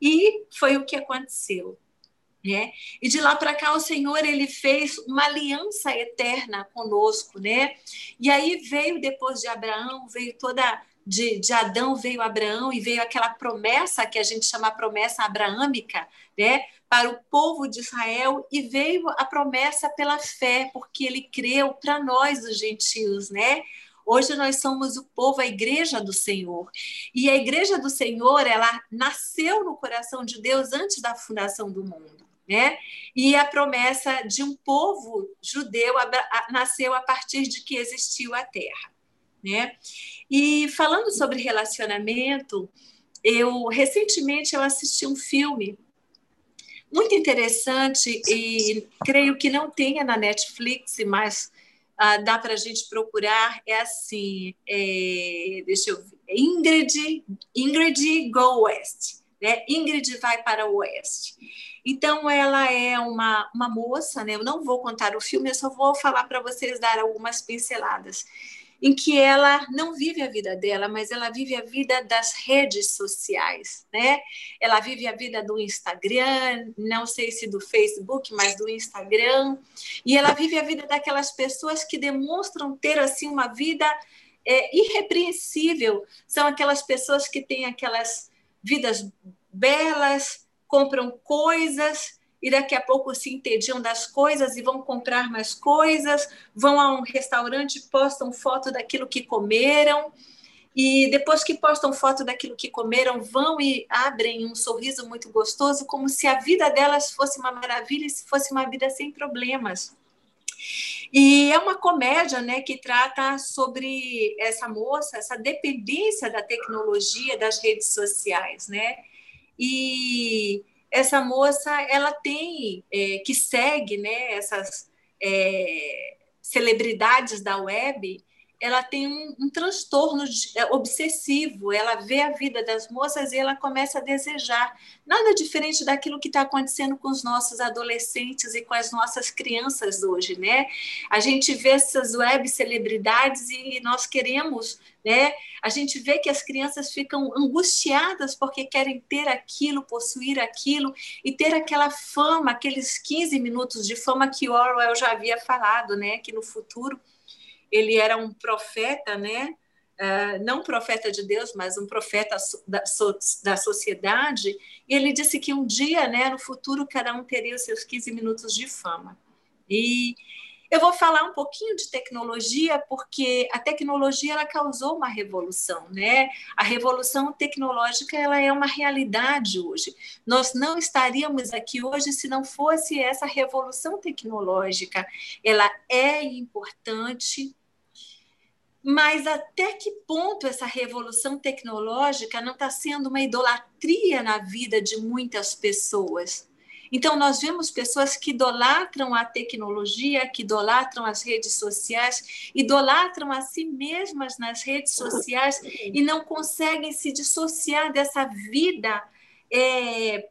E foi o que aconteceu. Né? E de lá para cá o Senhor ele fez uma aliança eterna conosco, né? E aí veio depois de Abraão, veio toda de, de Adão veio Abraão e veio aquela promessa que a gente chama promessa abraâmica, né? Para o povo de Israel e veio a promessa pela fé, porque ele creu para nós os gentios, né? Hoje nós somos o povo, a igreja do Senhor. E a igreja do Senhor, ela nasceu no coração de Deus antes da fundação do mundo. Né? E a promessa de um povo judeu nasceu a partir de que existiu a terra, né? E falando sobre relacionamento, eu recentemente eu assisti um filme muito interessante e creio que não tenha na Netflix, mas ah, dá para a gente procurar. É assim, é, deixa eu ver, Ingrid, Ingrid Go West, né? Ingrid vai para o oeste. Então, ela é uma, uma moça, né? Eu não vou contar o filme, eu só vou falar para vocês dar algumas pinceladas. Em que ela não vive a vida dela, mas ela vive a vida das redes sociais, né? Ela vive a vida do Instagram, não sei se do Facebook, mas do Instagram. E ela vive a vida daquelas pessoas que demonstram ter assim uma vida é, irrepreensível. São aquelas pessoas que têm aquelas vidas belas, compram coisas e daqui a pouco se entediam das coisas e vão comprar mais coisas, vão a um restaurante, postam foto daquilo que comeram, e depois que postam foto daquilo que comeram, vão e abrem um sorriso muito gostoso, como se a vida delas fosse uma maravilha e se fosse uma vida sem problemas. E é uma comédia né, que trata sobre essa moça, essa dependência da tecnologia, das redes sociais, né? E essa moça, ela tem, é, que segue né, essas é, celebridades da web, ela tem um, um transtorno é, obsessivo, ela vê a vida das moças e ela começa a desejar. Nada diferente daquilo que está acontecendo com os nossos adolescentes e com as nossas crianças hoje, né? A gente vê essas web celebridades e nós queremos, né? A gente vê que as crianças ficam angustiadas porque querem ter aquilo, possuir aquilo e ter aquela fama, aqueles 15 minutos de fama que Orwell já havia falado, né? Que no futuro ele era um profeta, né? Uh, não profeta de Deus, mas um profeta da, so, da sociedade, e ele disse que um dia, né, no futuro, cada um teria os seus 15 minutos de fama. E eu vou falar um pouquinho de tecnologia, porque a tecnologia ela causou uma revolução, né? A revolução tecnológica ela é uma realidade hoje. Nós não estaríamos aqui hoje se não fosse essa revolução tecnológica. Ela é importante, mas até que ponto essa revolução tecnológica não está sendo uma idolatria na vida de muitas pessoas? Então, nós vemos pessoas que idolatram a tecnologia, que idolatram as redes sociais, idolatram a si mesmas nas redes sociais e não conseguem se dissociar dessa vida é,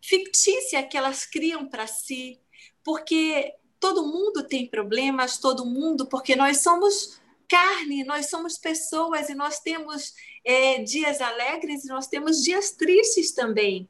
fictícia que elas criam para si, porque todo mundo tem problemas, todo mundo, porque nós somos carne, nós somos pessoas e nós temos é, dias alegres e nós temos dias tristes também.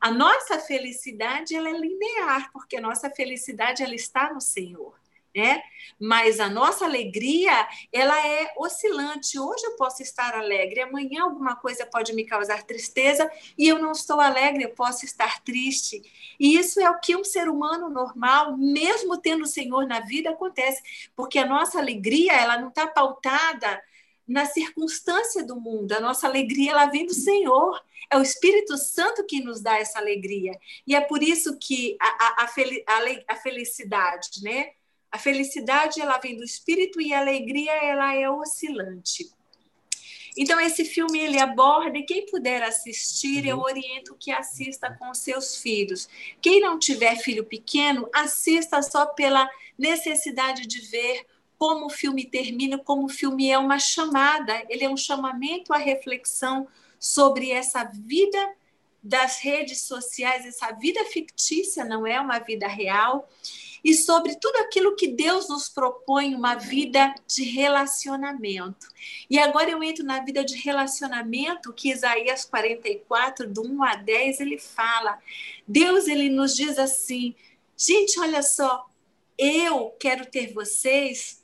A nossa felicidade ela é linear, porque a nossa felicidade ela está no Senhor. Né? Mas a nossa alegria, ela é oscilante. Hoje eu posso estar alegre, amanhã alguma coisa pode me causar tristeza e eu não estou alegre, eu posso estar triste. E isso é o que um ser humano normal, mesmo tendo o Senhor na vida, acontece, porque a nossa alegria, ela não está pautada na circunstância do mundo. A nossa alegria ela vem do Senhor. É o Espírito Santo que nos dá essa alegria. E é por isso que a, a, a, a felicidade, né? A felicidade ela vem do espírito e a alegria ela é oscilante. Então esse filme ele aborda e quem puder assistir, eu uhum. oriento que assista com seus filhos. Quem não tiver filho pequeno, assista só pela necessidade de ver como o filme termina, como o filme é uma chamada, ele é um chamamento à reflexão sobre essa vida das redes sociais, essa vida fictícia não é uma vida real e sobre tudo aquilo que Deus nos propõe, uma vida de relacionamento. E agora eu entro na vida de relacionamento que Isaías 44, do 1 a 10, ele fala. Deus, ele nos diz assim: gente, olha só, eu quero ter vocês,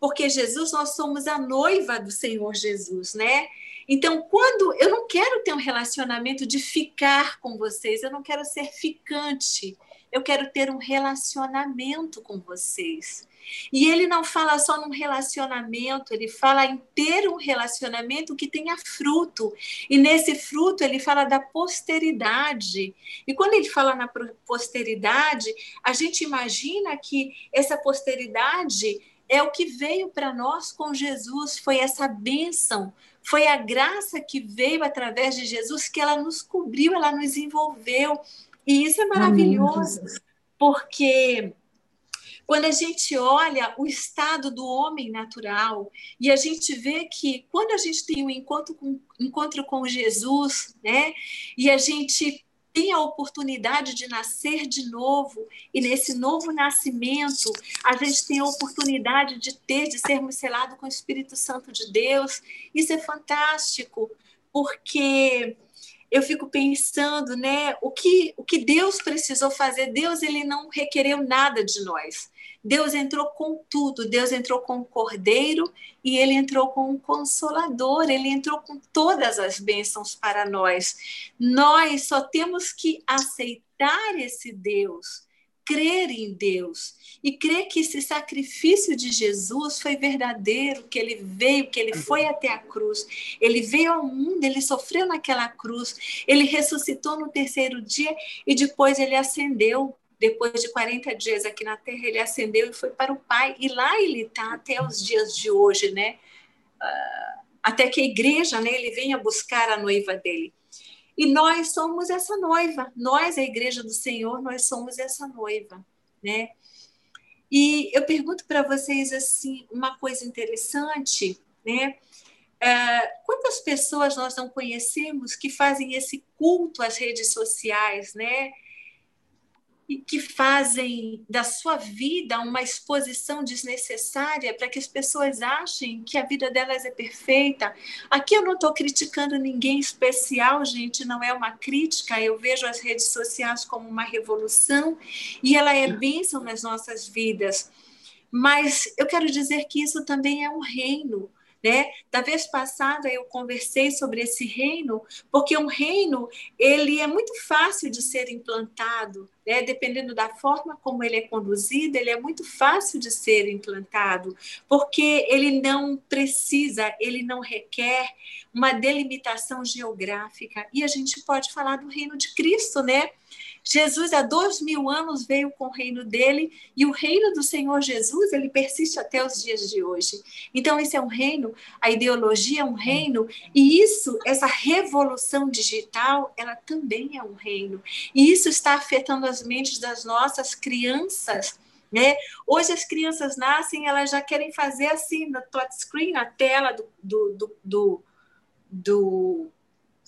porque Jesus, nós somos a noiva do Senhor Jesus, né? Então, quando eu não quero ter um relacionamento de ficar com vocês, eu não quero ser ficante, eu quero ter um relacionamento com vocês. E ele não fala só num relacionamento, ele fala em ter um relacionamento que tenha fruto. E nesse fruto ele fala da posteridade. E quando ele fala na posteridade, a gente imagina que essa posteridade é o que veio para nós com Jesus, foi essa bênção, foi a graça que veio através de Jesus que ela nos cobriu, ela nos envolveu. E isso é maravilhoso, Amém. porque quando a gente olha o estado do homem natural e a gente vê que quando a gente tem um encontro com, encontro com Jesus, né, e a gente tem a oportunidade de nascer de novo, e nesse novo nascimento, a gente tem a oportunidade de ter, de sermos selados com o Espírito Santo de Deus. Isso é fantástico, porque eu fico pensando, né, o que, o que Deus precisou fazer? Deus ele não requereu nada de nós. Deus entrou com tudo, Deus entrou com o cordeiro e ele entrou com o consolador, ele entrou com todas as bênçãos para nós. Nós só temos que aceitar esse Deus, crer em Deus e crer que esse sacrifício de Jesus foi verdadeiro, que ele veio, que ele foi até a cruz, ele veio ao mundo, ele sofreu naquela cruz, ele ressuscitou no terceiro dia e depois ele ascendeu depois de 40 dias aqui na Terra, ele ascendeu e foi para o Pai, e lá ele está até os dias de hoje, né? Uh, até que a igreja, né, ele venha buscar a noiva dele. E nós somos essa noiva, nós, a igreja do Senhor, nós somos essa noiva, né? E eu pergunto para vocês assim uma coisa interessante, né? Uh, quantas pessoas nós não conhecemos que fazem esse culto às redes sociais, né? E que fazem da sua vida uma exposição desnecessária para que as pessoas achem que a vida delas é perfeita. Aqui eu não estou criticando ninguém especial, gente, não é uma crítica. Eu vejo as redes sociais como uma revolução e ela é bênção nas nossas vidas. Mas eu quero dizer que isso também é um reino né? Da vez passada eu conversei sobre esse reino, porque um reino ele é muito fácil de ser implantado, né? Dependendo da forma como ele é conduzido, ele é muito fácil de ser implantado, porque ele não precisa, ele não requer uma delimitação geográfica. E a gente pode falar do reino de Cristo, né? Jesus, há dois mil anos, veio com o reino dele, e o reino do Senhor Jesus, ele persiste até os dias de hoje. Então, esse é um reino, a ideologia é um reino, e isso, essa revolução digital, ela também é um reino. E isso está afetando as mentes das nossas crianças. Né? Hoje as crianças nascem, elas já querem fazer assim, no touchscreen, na tela do, do, do, do, do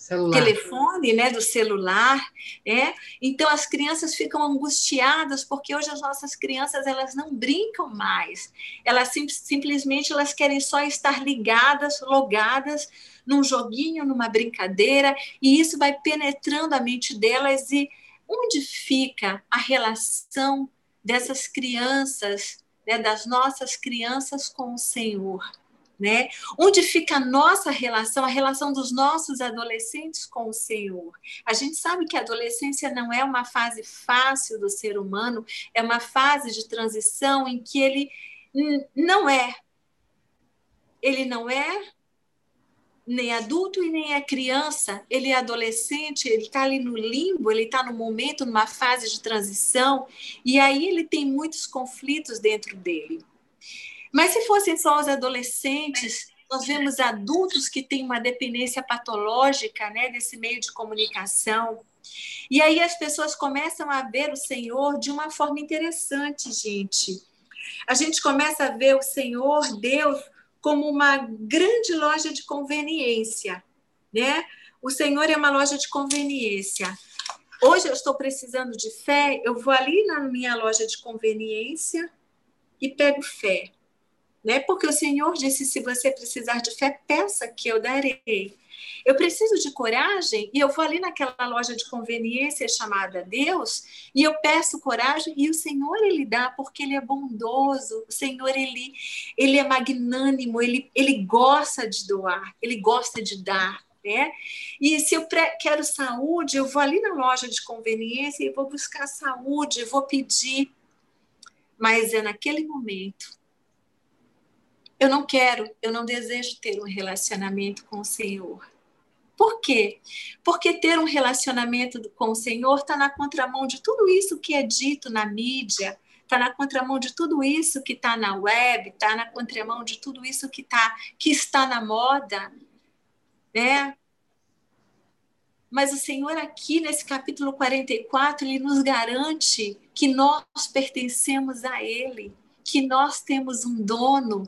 celular. telefone, né, do celular, é. Então as crianças ficam angustiadas porque hoje as nossas crianças elas não brincam mais. Elas sim, simplesmente elas querem só estar ligadas, logadas num joguinho, numa brincadeira, e isso vai penetrando a mente delas e onde fica a relação dessas crianças, né, das nossas crianças com o Senhor? Né? Onde fica a nossa relação, a relação dos nossos adolescentes com o Senhor? A gente sabe que a adolescência não é uma fase fácil do ser humano, é uma fase de transição em que ele não é ele não é nem adulto e nem é criança, ele é adolescente, ele está ali no limbo, ele está no momento, numa fase de transição, e aí ele tem muitos conflitos dentro dele. Mas se fossem só os adolescentes, nós vemos adultos que têm uma dependência patológica né, desse meio de comunicação. E aí as pessoas começam a ver o Senhor de uma forma interessante, gente. A gente começa a ver o Senhor, Deus, como uma grande loja de conveniência, né? O Senhor é uma loja de conveniência. Hoje eu estou precisando de fé, eu vou ali na minha loja de conveniência e pego fé. Né? Porque o Senhor disse: se você precisar de fé, peça que eu darei. Eu preciso de coragem e eu vou ali naquela loja de conveniência chamada Deus e eu peço coragem e o Senhor ele dá porque ele é bondoso. O Senhor ele ele é magnânimo, ele ele gosta de doar, ele gosta de dar. Né? E se eu quero saúde, eu vou ali na loja de conveniência e vou buscar saúde, vou pedir. Mas é naquele momento. Eu não quero, eu não desejo ter um relacionamento com o Senhor. Por quê? Porque ter um relacionamento com o Senhor está na contramão de tudo isso que é dito na mídia, está na contramão de tudo isso que está na web, está na contramão de tudo isso que, tá, que está na moda, né? Mas o Senhor aqui nesse capítulo 44, ele nos garante que nós pertencemos a ele, que nós temos um dono,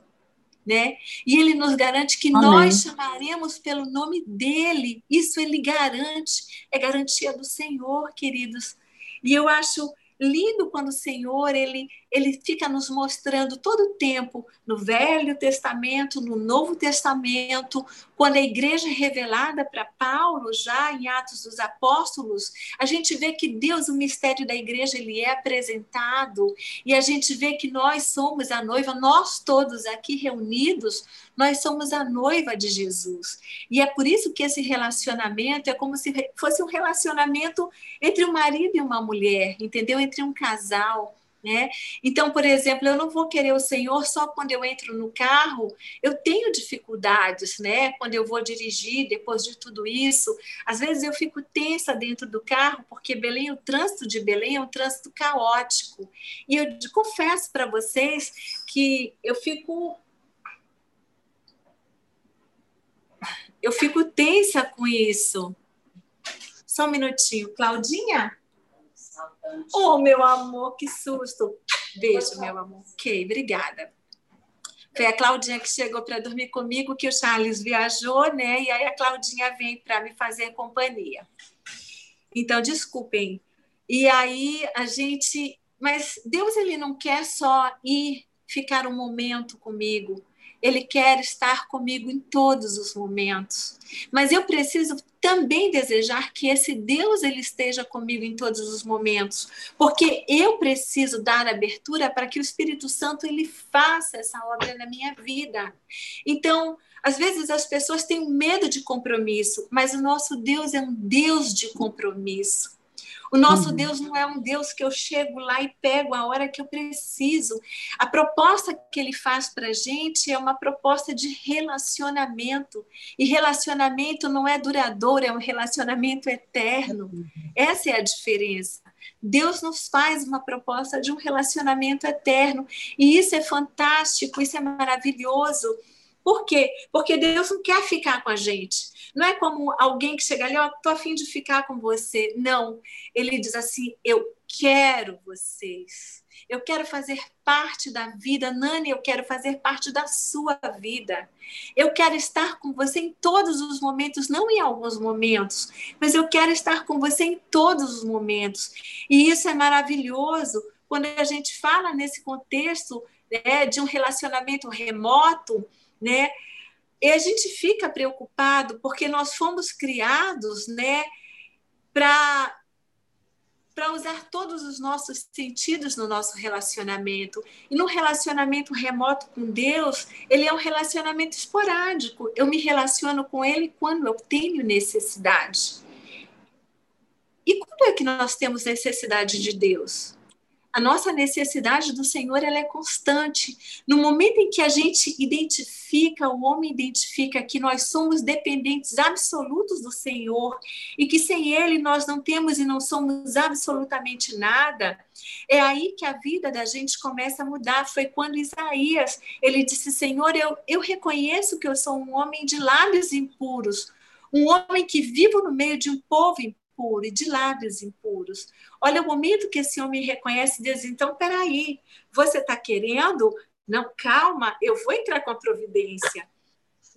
né? E ele nos garante que Amém. nós chamaremos pelo nome dele. Isso ele garante, é garantia do Senhor, queridos. E eu acho lindo quando o Senhor ele, ele fica nos mostrando todo o tempo, no Velho Testamento, no Novo Testamento, quando a igreja é revelada para Paulo, já em Atos dos Apóstolos, a gente vê que Deus, o mistério da igreja, ele é apresentado, e a gente vê que nós somos a noiva, nós todos aqui reunidos, nós somos a noiva de Jesus. E é por isso que esse relacionamento é como se fosse um relacionamento entre um marido e uma mulher, entendeu? Entre um casal. Né? Então, por exemplo, eu não vou querer o Senhor só quando eu entro no carro. Eu tenho dificuldades, né? Quando eu vou dirigir, depois de tudo isso, às vezes eu fico tensa dentro do carro, porque Belém, o trânsito de Belém é um trânsito caótico. E eu confesso para vocês que eu fico eu fico tensa com isso. Só um minutinho, Claudinha? Oh, meu amor, que susto. Beijo, meu amor. Ok, obrigada. Foi a Claudinha que chegou para dormir comigo, que o Charles viajou, né? E aí a Claudinha vem para me fazer companhia. Então, desculpem. E aí a gente. Mas Deus, ele não quer só ir ficar um momento comigo. Ele quer estar comigo em todos os momentos. Mas eu preciso também desejar que esse Deus ele esteja comigo em todos os momentos, porque eu preciso dar abertura para que o Espírito Santo ele faça essa obra na minha vida. Então, às vezes as pessoas têm medo de compromisso, mas o nosso Deus é um Deus de compromisso. O nosso uhum. Deus não é um Deus que eu chego lá e pego a hora que eu preciso. A proposta que ele faz para a gente é uma proposta de relacionamento. E relacionamento não é duradouro, é um relacionamento eterno. Essa é a diferença. Deus nos faz uma proposta de um relacionamento eterno. E isso é fantástico, isso é maravilhoso. Por quê? Porque Deus não quer ficar com a gente. Não é como alguém que chega ali, ó, oh, tô afim de ficar com você. Não. Ele diz assim: eu quero vocês. Eu quero fazer parte da vida, Nani, eu quero fazer parte da sua vida. Eu quero estar com você em todos os momentos, não em alguns momentos, mas eu quero estar com você em todos os momentos. E isso é maravilhoso quando a gente fala nesse contexto né, de um relacionamento remoto, né? E a gente fica preocupado porque nós fomos criados, né, para para usar todos os nossos sentidos no nosso relacionamento. E no relacionamento remoto com Deus, ele é um relacionamento esporádico. Eu me relaciono com ele quando eu tenho necessidade. E quando é que nós temos necessidade de Deus? A nossa necessidade do Senhor ela é constante. No momento em que a gente identifica, o homem identifica que nós somos dependentes absolutos do Senhor e que sem Ele nós não temos e não somos absolutamente nada, é aí que a vida da gente começa a mudar. Foi quando Isaías ele disse: Senhor, eu, eu reconheço que eu sou um homem de lábios impuros, um homem que vivo no meio de um povo impuro e de lábios impuros. Olha o momento que esse homem reconhece e diz: então, peraí, você está querendo? Não, calma, eu vou entrar com a providência.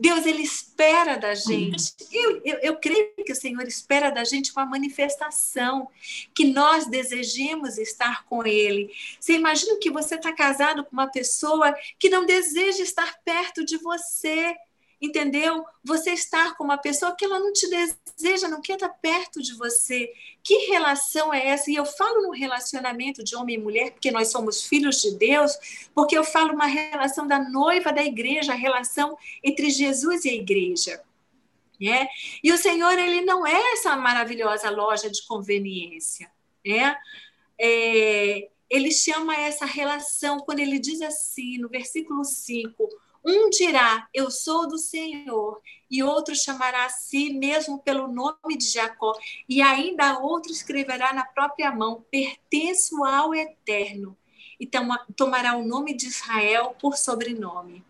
Deus, ele espera da gente. Eu, eu, eu, creio que o Senhor espera da gente uma manifestação, que nós desejemos estar com Ele. Você imagina que você está casado com uma pessoa que não deseja estar perto de você entendeu? Você estar com uma pessoa que ela não te deseja, não quer estar perto de você. Que relação é essa? E eu falo no relacionamento de homem e mulher, porque nós somos filhos de Deus, porque eu falo uma relação da noiva da igreja, a relação entre Jesus e a igreja. Né? E o Senhor, ele não é essa maravilhosa loja de conveniência. Né? É, ele chama essa relação, quando ele diz assim, no versículo 5, um dirá, Eu sou do Senhor, e outro chamará a si mesmo pelo nome de Jacó, e ainda outro escreverá na própria mão: Pertenço ao Eterno, e tomará o nome de Israel por sobrenome.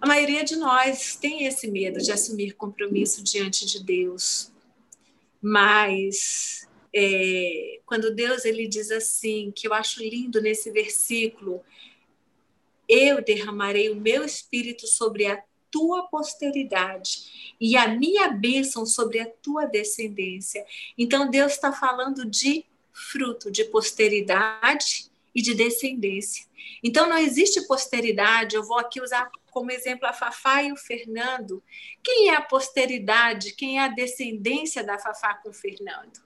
A maioria de nós tem esse medo de assumir compromisso diante de Deus, mas é, quando Deus ele diz assim, que eu acho lindo nesse versículo, eu derramarei o meu espírito sobre a tua posteridade e a minha bênção sobre a tua descendência. Então, Deus está falando de fruto, de posteridade e de descendência. Então, não existe posteridade. Eu vou aqui usar como exemplo a Fafá e o Fernando. Quem é a posteridade? Quem é a descendência da Fafá com o Fernando?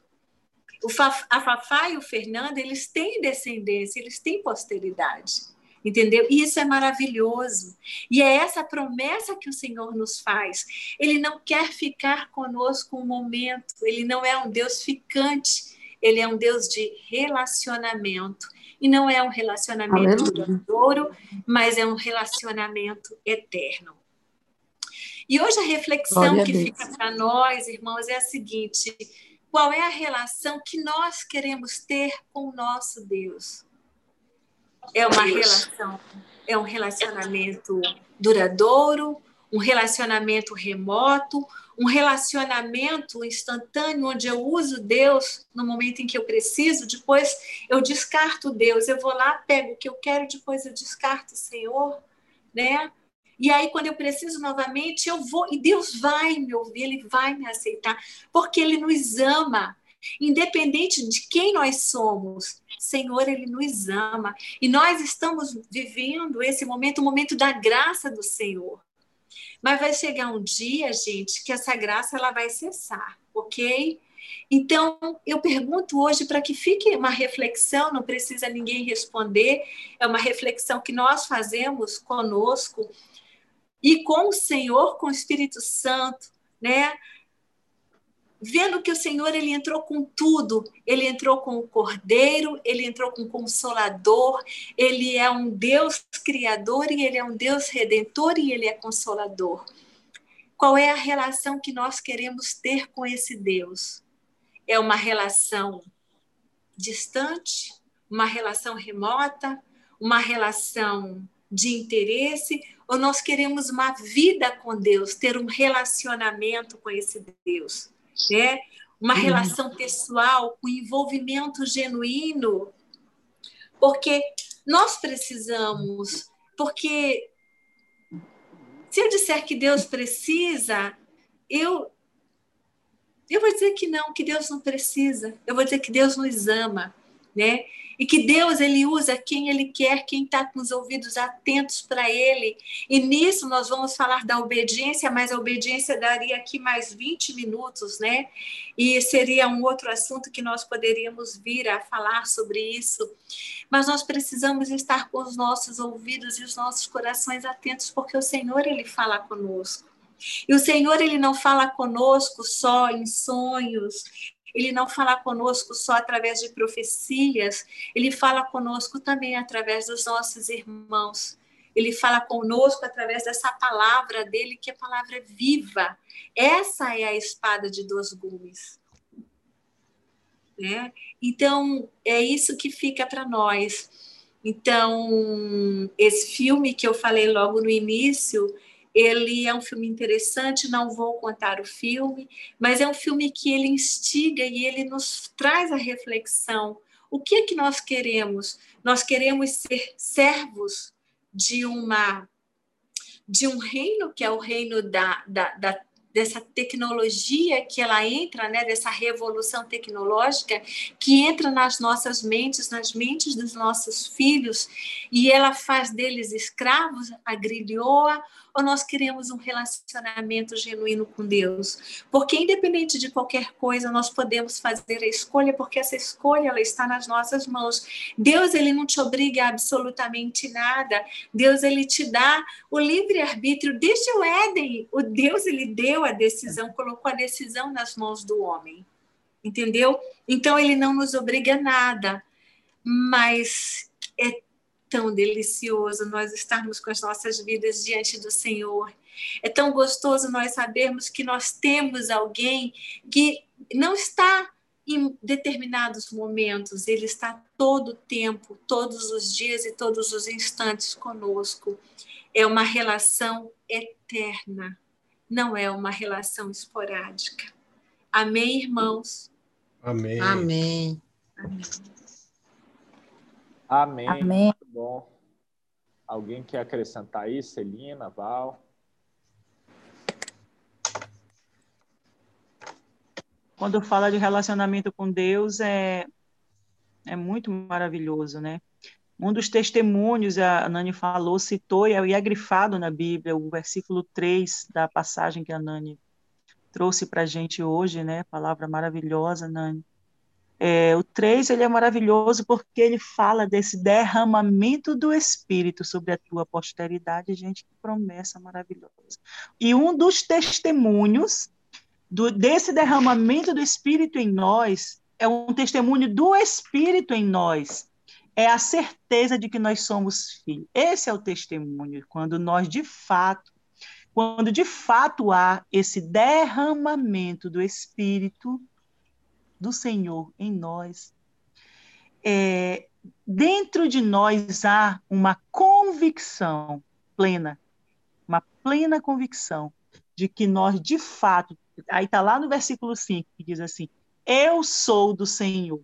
O Faf, a Fafá e o Fernando, eles têm descendência, eles têm posteridade entendeu? E isso é maravilhoso. E é essa promessa que o Senhor nos faz. Ele não quer ficar conosco um momento, ele não é um Deus ficante, ele é um Deus de relacionamento. E não é um relacionamento duradouro, mas é um relacionamento eterno. E hoje a reflexão que fica para nós, irmãos, é a seguinte: qual é a relação que nós queremos ter com o nosso Deus? É uma relação, é um relacionamento duradouro, um relacionamento remoto, um relacionamento instantâneo onde eu uso Deus no momento em que eu preciso, depois eu descarto Deus, eu vou lá, pego o que eu quero, depois eu descarto o Senhor, né? E aí, quando eu preciso novamente, eu vou, e Deus vai me ouvir, Ele vai me aceitar, porque Ele nos ama. Independente de quem nós somos, Senhor, Ele nos ama. E nós estamos vivendo esse momento, o momento da graça do Senhor. Mas vai chegar um dia, gente, que essa graça ela vai cessar, ok? Então, eu pergunto hoje para que fique uma reflexão, não precisa ninguém responder, é uma reflexão que nós fazemos conosco e com o Senhor, com o Espírito Santo, né? Vendo que o Senhor ele entrou com tudo, ele entrou com o Cordeiro, ele entrou com o Consolador, ele é um Deus criador e ele é um Deus redentor e ele é consolador. Qual é a relação que nós queremos ter com esse Deus? É uma relação distante, uma relação remota, uma relação de interesse, ou nós queremos uma vida com Deus, ter um relacionamento com esse Deus? Né? uma uhum. relação pessoal com envolvimento genuíno, porque nós precisamos, porque se eu disser que Deus precisa, eu eu vou dizer que não, que Deus não precisa. Eu vou dizer que Deus nos ama, né? E que Deus ele usa quem ele quer, quem está com os ouvidos atentos para ele. E nisso nós vamos falar da obediência, mas a obediência daria aqui mais 20 minutos, né? E seria um outro assunto que nós poderíamos vir a falar sobre isso. Mas nós precisamos estar com os nossos ouvidos e os nossos corações atentos, porque o Senhor ele fala conosco. E o Senhor ele não fala conosco só em sonhos, ele não fala conosco só através de profecias, ele fala conosco também através dos nossos irmãos. Ele fala conosco através dessa palavra dele, que é palavra viva. Essa é a espada de dois gumes. Né? Então, é isso que fica para nós. Então, esse filme que eu falei logo no início, ele é um filme interessante, não vou contar o filme, mas é um filme que ele instiga e ele nos traz a reflexão. O que é que nós queremos? Nós queremos ser servos de uma de um reino que é o reino da, da, da dessa tecnologia que ela entra, né, dessa revolução tecnológica que entra nas nossas mentes, nas mentes dos nossos filhos, e ela faz deles escravos, agrilhoa, ou nós queremos um relacionamento genuíno com Deus? Porque independente de qualquer coisa, nós podemos fazer a escolha, porque essa escolha ela está nas nossas mãos. Deus ele não te obriga a absolutamente nada. Deus ele te dá o livre arbítrio desde o Éden. O Deus ele deu a decisão, colocou a decisão nas mãos do homem. Entendeu? Então ele não nos obriga a nada. Mas é tão delicioso nós estarmos com as nossas vidas diante do Senhor. É tão gostoso nós sabermos que nós temos alguém que não está em determinados momentos, ele está todo o tempo, todos os dias e todos os instantes conosco. É uma relação eterna, não é uma relação esporádica. Amém, irmãos? Amém. Amém. Amém. Amém. Bom. Alguém quer acrescentar aí? Celina, Val? Quando fala de relacionamento com Deus, é, é muito maravilhoso, né? Um dos testemunhos, a Nani falou, citou, e é grifado na Bíblia, o versículo 3 da passagem que a Nani trouxe para a gente hoje, né? Palavra maravilhosa, Nani. É, o 3 ele é maravilhoso porque ele fala desse derramamento do Espírito sobre a tua posteridade, gente, que promessa maravilhosa. E um dos testemunhos do, desse derramamento do Espírito em nós é um testemunho do Espírito em nós. É a certeza de que nós somos filhos. Esse é o testemunho, quando nós de fato, quando de fato há esse derramamento do Espírito do Senhor em nós, é, dentro de nós há uma convicção plena, uma plena convicção de que nós, de fato, aí está lá no versículo 5, que diz assim: Eu sou do Senhor.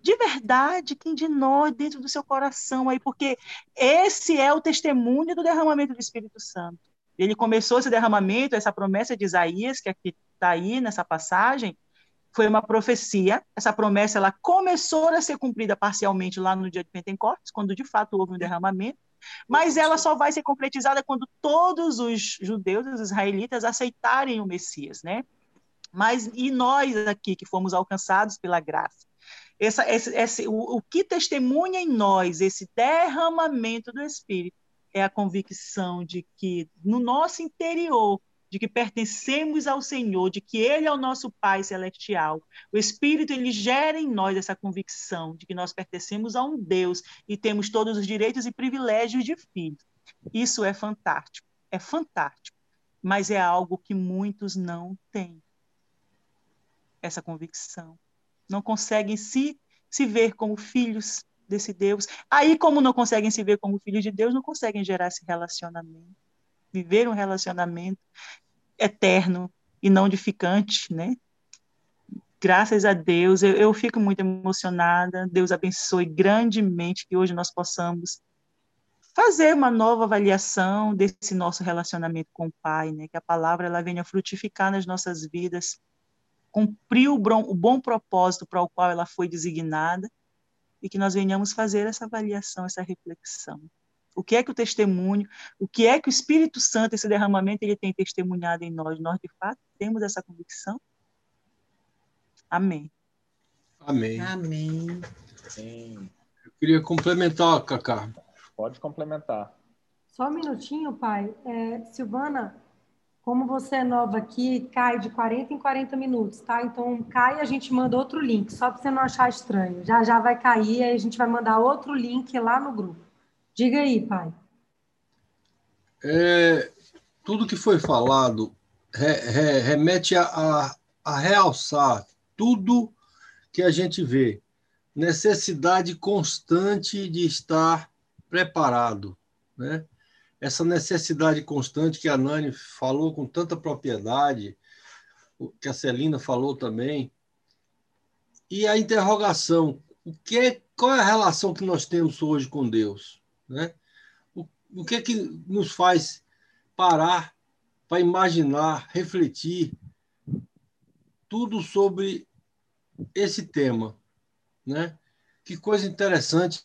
De verdade, quem de nós, dentro do seu coração aí, porque esse é o testemunho do derramamento do Espírito Santo. Ele começou esse derramamento, essa promessa de Isaías, que aqui está aí nessa passagem, foi uma profecia. Essa promessa ela começou a ser cumprida parcialmente lá no dia de Pentecostes, quando de fato houve um derramamento, mas ela só vai ser concretizada quando todos os judeus, os israelitas, aceitarem o Messias, né? Mas e nós aqui que fomos alcançados pela graça? Essa, esse, esse, o, o que testemunha em nós esse derramamento do Espírito é a convicção de que no nosso interior de que pertencemos ao Senhor, de que Ele é o nosso Pai celestial. O Espírito ele gera em nós essa convicção de que nós pertencemos a um Deus e temos todos os direitos e privilégios de filhos. Isso é fantástico, é fantástico, mas é algo que muitos não têm. Essa convicção. Não conseguem se, se ver como filhos desse Deus. Aí, como não conseguem se ver como filhos de Deus, não conseguem gerar esse relacionamento viver um relacionamento eterno e não de ficante, né? Graças a Deus, eu, eu fico muito emocionada. Deus abençoe grandemente que hoje nós possamos fazer uma nova avaliação desse nosso relacionamento com o Pai, né? Que a palavra ela venha frutificar nas nossas vidas, cumprir o bom, o bom propósito para o qual ela foi designada e que nós venhamos fazer essa avaliação, essa reflexão o que é que o testemunho, o que é que o Espírito Santo, esse derramamento, ele tem testemunhado em nós. Nós, de fato, temos essa convicção? Amém. Amém. Amém. Sim. Eu queria complementar, Cacá. Pode complementar. Só um minutinho, pai. É, Silvana, como você é nova aqui, cai de 40 em 40 minutos, tá? Então, cai e a gente manda outro link, só para você não achar estranho. Já já vai cair, aí a gente vai mandar outro link lá no grupo. Diga aí, pai. É, tudo que foi falado re, re, remete a, a, a realçar tudo que a gente vê. Necessidade constante de estar preparado. Né? Essa necessidade constante que a Nani falou com tanta propriedade, que a Celina falou também. E a interrogação: o que, qual é a relação que nós temos hoje com Deus? Né? O, o que é que nos faz parar para imaginar, refletir tudo sobre esse tema, né? Que coisa interessante